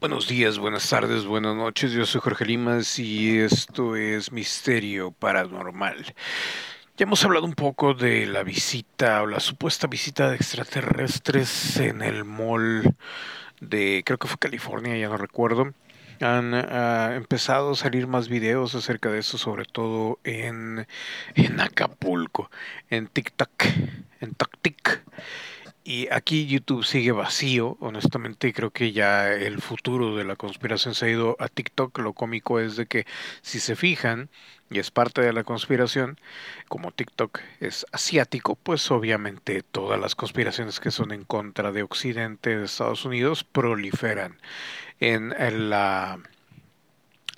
Buenos días, buenas tardes, buenas noches. Yo soy Jorge Limas y esto es Misterio Paranormal. Ya hemos hablado un poco de la visita o la supuesta visita de extraterrestres en el mall de, creo que fue California, ya no recuerdo. Han uh, empezado a salir más videos acerca de eso, sobre todo en, en Acapulco, en TikTok, en TikTok. Y aquí YouTube sigue vacío, honestamente creo que ya el futuro de la conspiración se ha ido a TikTok. Lo cómico es de que si se fijan, y es parte de la conspiración, como TikTok es asiático, pues obviamente todas las conspiraciones que son en contra de Occidente, de Estados Unidos, proliferan en, la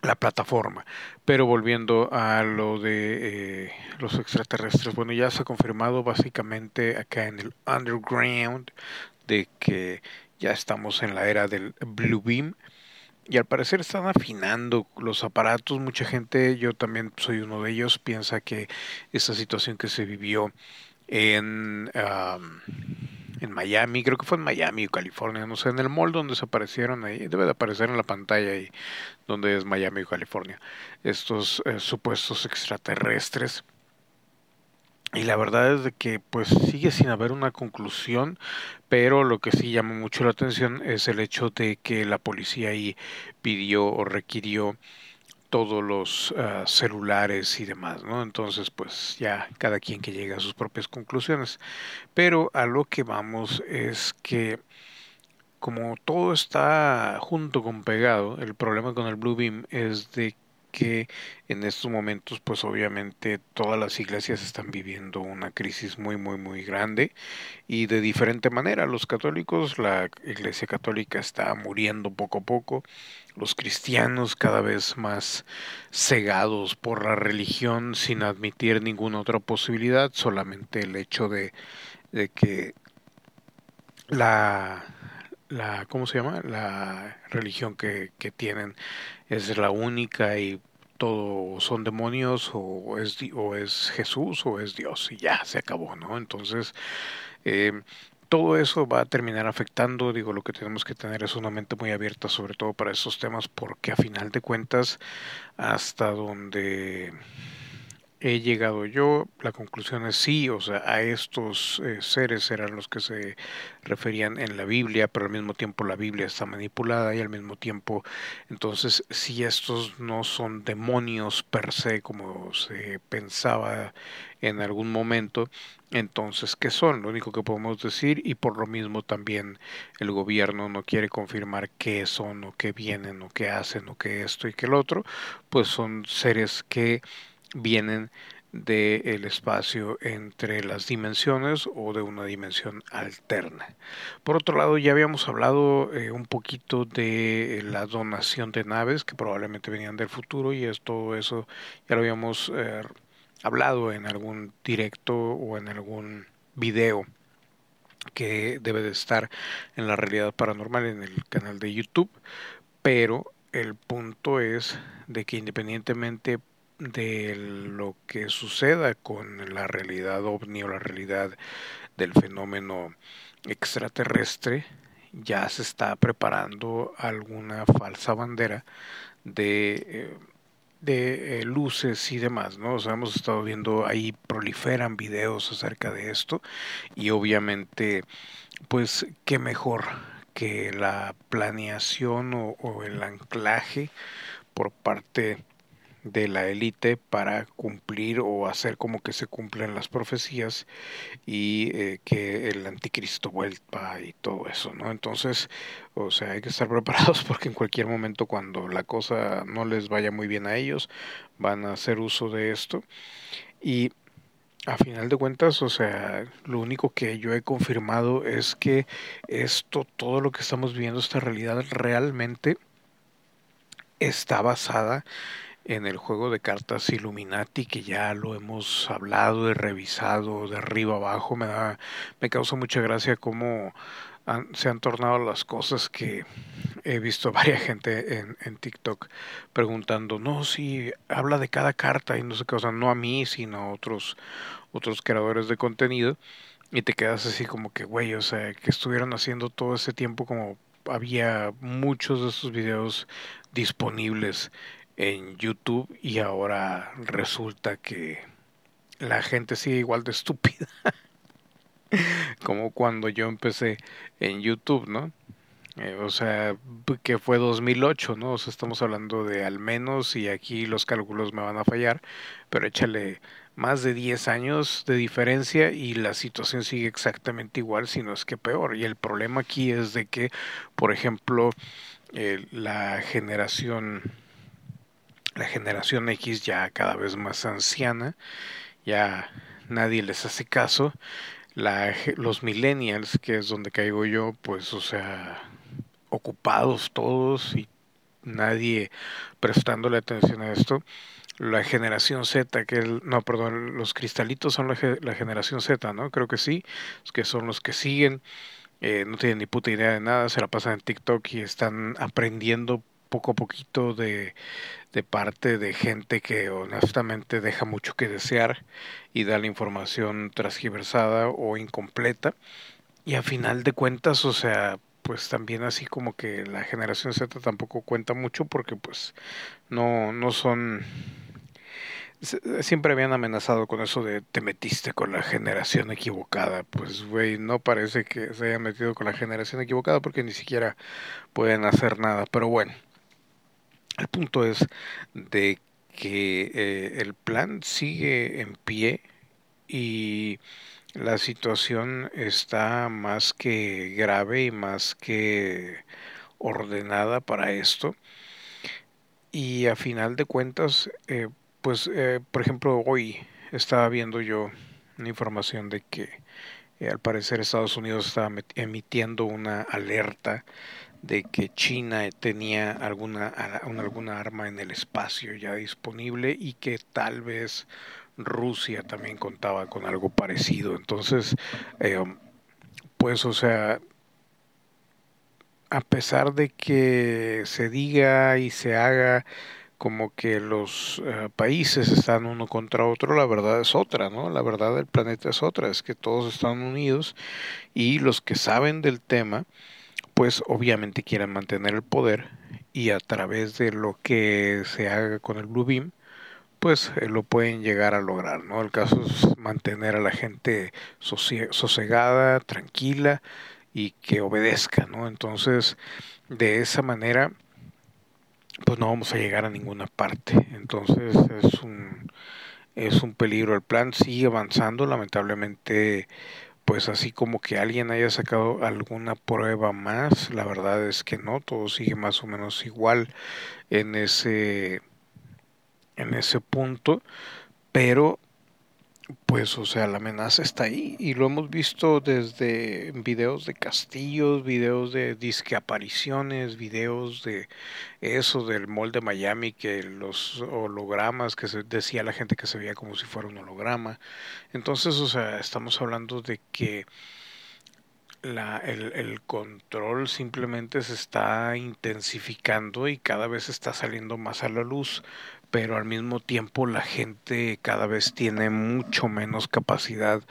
la plataforma. Pero volviendo a lo de eh, los extraterrestres, bueno, ya se ha confirmado básicamente acá en el underground de que ya estamos en la era del Blue Beam. Y al parecer están afinando los aparatos. Mucha gente, yo también soy uno de ellos, piensa que esta situación que se vivió en en Miami, creo que fue en Miami o California, no sé, en el mall donde se aparecieron ahí, debe de aparecer en la pantalla ahí, donde es Miami o California, estos eh, supuestos extraterrestres. Y la verdad es de que pues sigue sin haber una conclusión, pero lo que sí llama mucho la atención es el hecho de que la policía ahí pidió o requirió todos los uh, celulares y demás, ¿no? Entonces, pues ya cada quien que llegue a sus propias conclusiones. Pero a lo que vamos es que como todo está junto con pegado, el problema con el Blue Beam es de que en estos momentos pues obviamente todas las iglesias están viviendo una crisis muy muy muy grande y de diferente manera. Los católicos la iglesia católica está muriendo poco a poco. Los cristianos cada vez más cegados por la religión sin admitir ninguna otra posibilidad solamente el hecho de, de que la la ¿cómo se llama? la religión que, que tienen es la única y todo son demonios o es, o es Jesús o es Dios y ya se acabó, ¿no? Entonces, eh, todo eso va a terminar afectando, digo, lo que tenemos que tener es una mente muy abierta sobre todo para esos temas porque a final de cuentas, hasta donde he llegado yo, la conclusión es sí, o sea, a estos eh, seres eran los que se referían en la Biblia, pero al mismo tiempo la Biblia está manipulada y al mismo tiempo, entonces, si estos no son demonios per se como se pensaba en algún momento, entonces, ¿qué son? Lo único que podemos decir y por lo mismo también el gobierno no quiere confirmar qué son o qué vienen o qué hacen o qué esto y qué el otro, pues son seres que vienen del espacio entre las dimensiones o de una dimensión alterna. Por otro lado, ya habíamos hablado eh, un poquito de la donación de naves que probablemente venían del futuro y es todo eso ya lo habíamos eh, hablado en algún directo o en algún video que debe de estar en la realidad paranormal en el canal de YouTube, pero el punto es de que independientemente de lo que suceda con la realidad ovni o la realidad del fenómeno extraterrestre, ya se está preparando alguna falsa bandera de, eh, de eh, luces y demás, ¿no? Hemos estado viendo ahí proliferan videos acerca de esto y obviamente, pues, qué mejor que la planeación o el anclaje por parte de la élite para cumplir o hacer como que se cumplen las profecías y eh, que el anticristo vuelva y todo eso, ¿no? Entonces, o sea, hay que estar preparados porque en cualquier momento cuando la cosa no les vaya muy bien a ellos, van a hacer uso de esto y a final de cuentas, o sea, lo único que yo he confirmado es que esto, todo lo que estamos viviendo, esta realidad realmente está basada en el juego de cartas Illuminati, que ya lo hemos hablado y revisado de arriba abajo, me da, me causa mucha gracia cómo se han tornado las cosas que he visto varias gente en, TikTok preguntando, no, si habla de cada carta y no sé qué, no a mí, sino a otros, otros creadores de contenido, y te quedas así como que, güey, o sea, que estuvieron haciendo todo ese tiempo como había muchos de esos videos disponibles en YouTube y ahora resulta que la gente sigue igual de estúpida. Como cuando yo empecé en YouTube, ¿no? Eh, o sea, que fue 2008, ¿no? O sea, estamos hablando de al menos, y aquí los cálculos me van a fallar, pero échale más de 10 años de diferencia y la situación sigue exactamente igual, si no es que peor. Y el problema aquí es de que, por ejemplo, eh, la generación la generación X ya cada vez más anciana, ya nadie les hace caso. La, los millennials, que es donde caigo yo, pues, o sea, ocupados todos y nadie prestándole atención a esto. La generación Z, que el, no, perdón, los cristalitos son la, la, generación Z, ¿no? Creo que sí, que son los que siguen, eh, no tienen ni puta idea de nada, se la pasan en TikTok y están aprendiendo poco a poquito de, de parte de gente que honestamente deja mucho que desear y da la información transgiversada o incompleta. Y a final de cuentas, o sea, pues también así como que la generación Z tampoco cuenta mucho porque pues no, no son siempre habían amenazado con eso de te metiste con la generación equivocada. Pues, güey, no parece que se hayan metido con la generación equivocada porque ni siquiera pueden hacer nada. Pero bueno, el punto es de que eh, el plan sigue en pie y la situación está más que grave y más que ordenada para esto. Y a final de cuentas, eh, pues, eh, por ejemplo, hoy estaba viendo yo una información de que al parecer Estados Unidos estaba emitiendo una alerta de que China tenía alguna, alguna arma en el espacio ya disponible y que tal vez Rusia también contaba con algo parecido. Entonces, eh, pues, o sea, a pesar de que se diga y se haga como que los eh, países están uno contra otro, la verdad es otra, ¿no? La verdad del planeta es otra, es que todos están unidos y los que saben del tema, pues obviamente quieren mantener el poder y a través de lo que se haga con el Blue Beam, pues eh, lo pueden llegar a lograr, ¿no? El caso es mantener a la gente sosegada, tranquila y que obedezca, ¿no? Entonces, de esa manera, pues no vamos a llegar a ninguna parte. Entonces, es un, es un peligro. El plan sigue avanzando, lamentablemente, pues así como que alguien haya sacado alguna prueba más, la verdad es que no, todo sigue más o menos igual en ese en ese punto, pero pues o sea, la amenaza está ahí y lo hemos visto desde videos de castillos, videos de disque apariciones, videos de eso del mall de Miami que los hologramas que se decía la gente que se veía como si fuera un holograma. Entonces, o sea, estamos hablando de que la, el, el, control simplemente se está intensificando y cada vez está saliendo más a la luz, pero al mismo tiempo la gente cada vez tiene mucho menos capacidad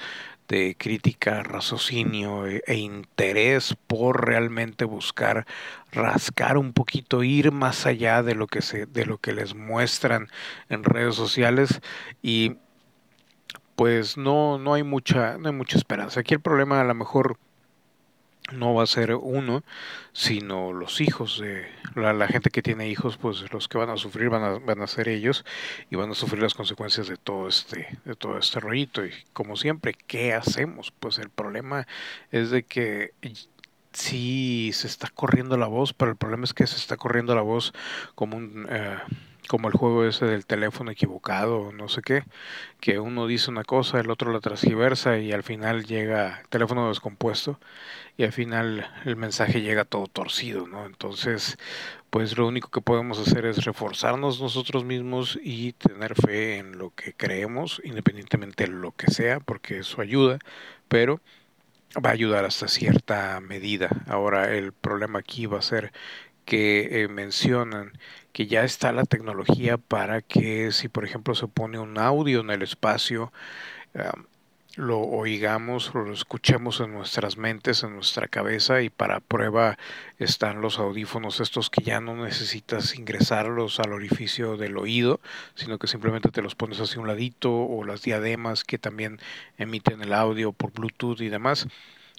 de crítica, raciocinio e, e, interés por realmente buscar rascar un poquito, ir más allá de lo que se, de lo que les muestran en redes sociales y pues no, no hay mucha, no hay mucha esperanza. Aquí el problema a lo mejor no va a ser uno, sino los hijos de la, gente que tiene hijos, pues los que van a sufrir van a, van a ser ellos y van a sufrir las consecuencias de todo este, de todo este rollito. Y como siempre, ¿qué hacemos? Pues el problema es de que sí se está corriendo la voz, pero el problema es que se está corriendo la voz como un eh, como el juego ese del teléfono equivocado, no sé qué, que uno dice una cosa, el otro la transgiversa y al final llega teléfono descompuesto y al final el mensaje llega todo torcido, ¿no? Entonces, pues lo único que podemos hacer es reforzarnos nosotros mismos y tener fe en lo que creemos, independientemente de lo que sea, porque eso ayuda, pero va a ayudar hasta cierta medida. Ahora el problema aquí va a ser que eh, mencionan que ya está la tecnología para que si por ejemplo se pone un audio en el espacio, lo oigamos lo escuchemos en nuestras mentes, en nuestra cabeza y para prueba están los audífonos estos que ya no necesitas ingresarlos al orificio del oído, sino que simplemente te los pones hacia un ladito o las diademas que también emiten el audio por Bluetooth y demás.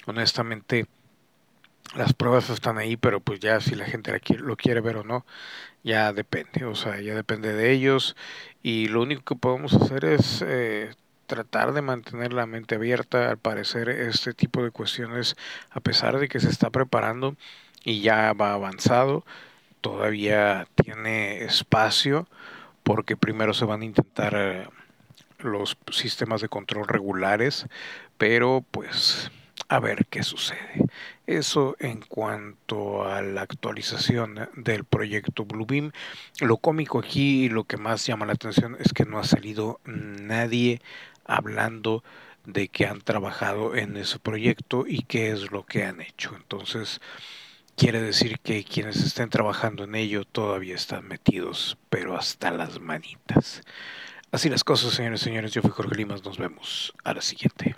Honestamente, las pruebas están ahí, pero pues ya si la gente lo quiere ver o no, ya depende, o sea, ya depende de ellos y lo único que podemos hacer es eh, tratar de mantener la mente abierta. Al parecer este tipo de cuestiones, a pesar de que se está preparando y ya va avanzado, todavía tiene espacio porque primero se van a intentar eh, los sistemas de control regulares, pero pues a ver qué sucede. Eso en cuanto a la actualización del proyecto Bluebeam. Lo cómico aquí y lo que más llama la atención es que no ha salido nadie hablando de que han trabajado en ese proyecto y qué es lo que han hecho. Entonces, quiere decir que quienes estén trabajando en ello todavía están metidos, pero hasta las manitas. Así las cosas, señores y señores. Yo fui Jorge Limas. Nos vemos a la siguiente.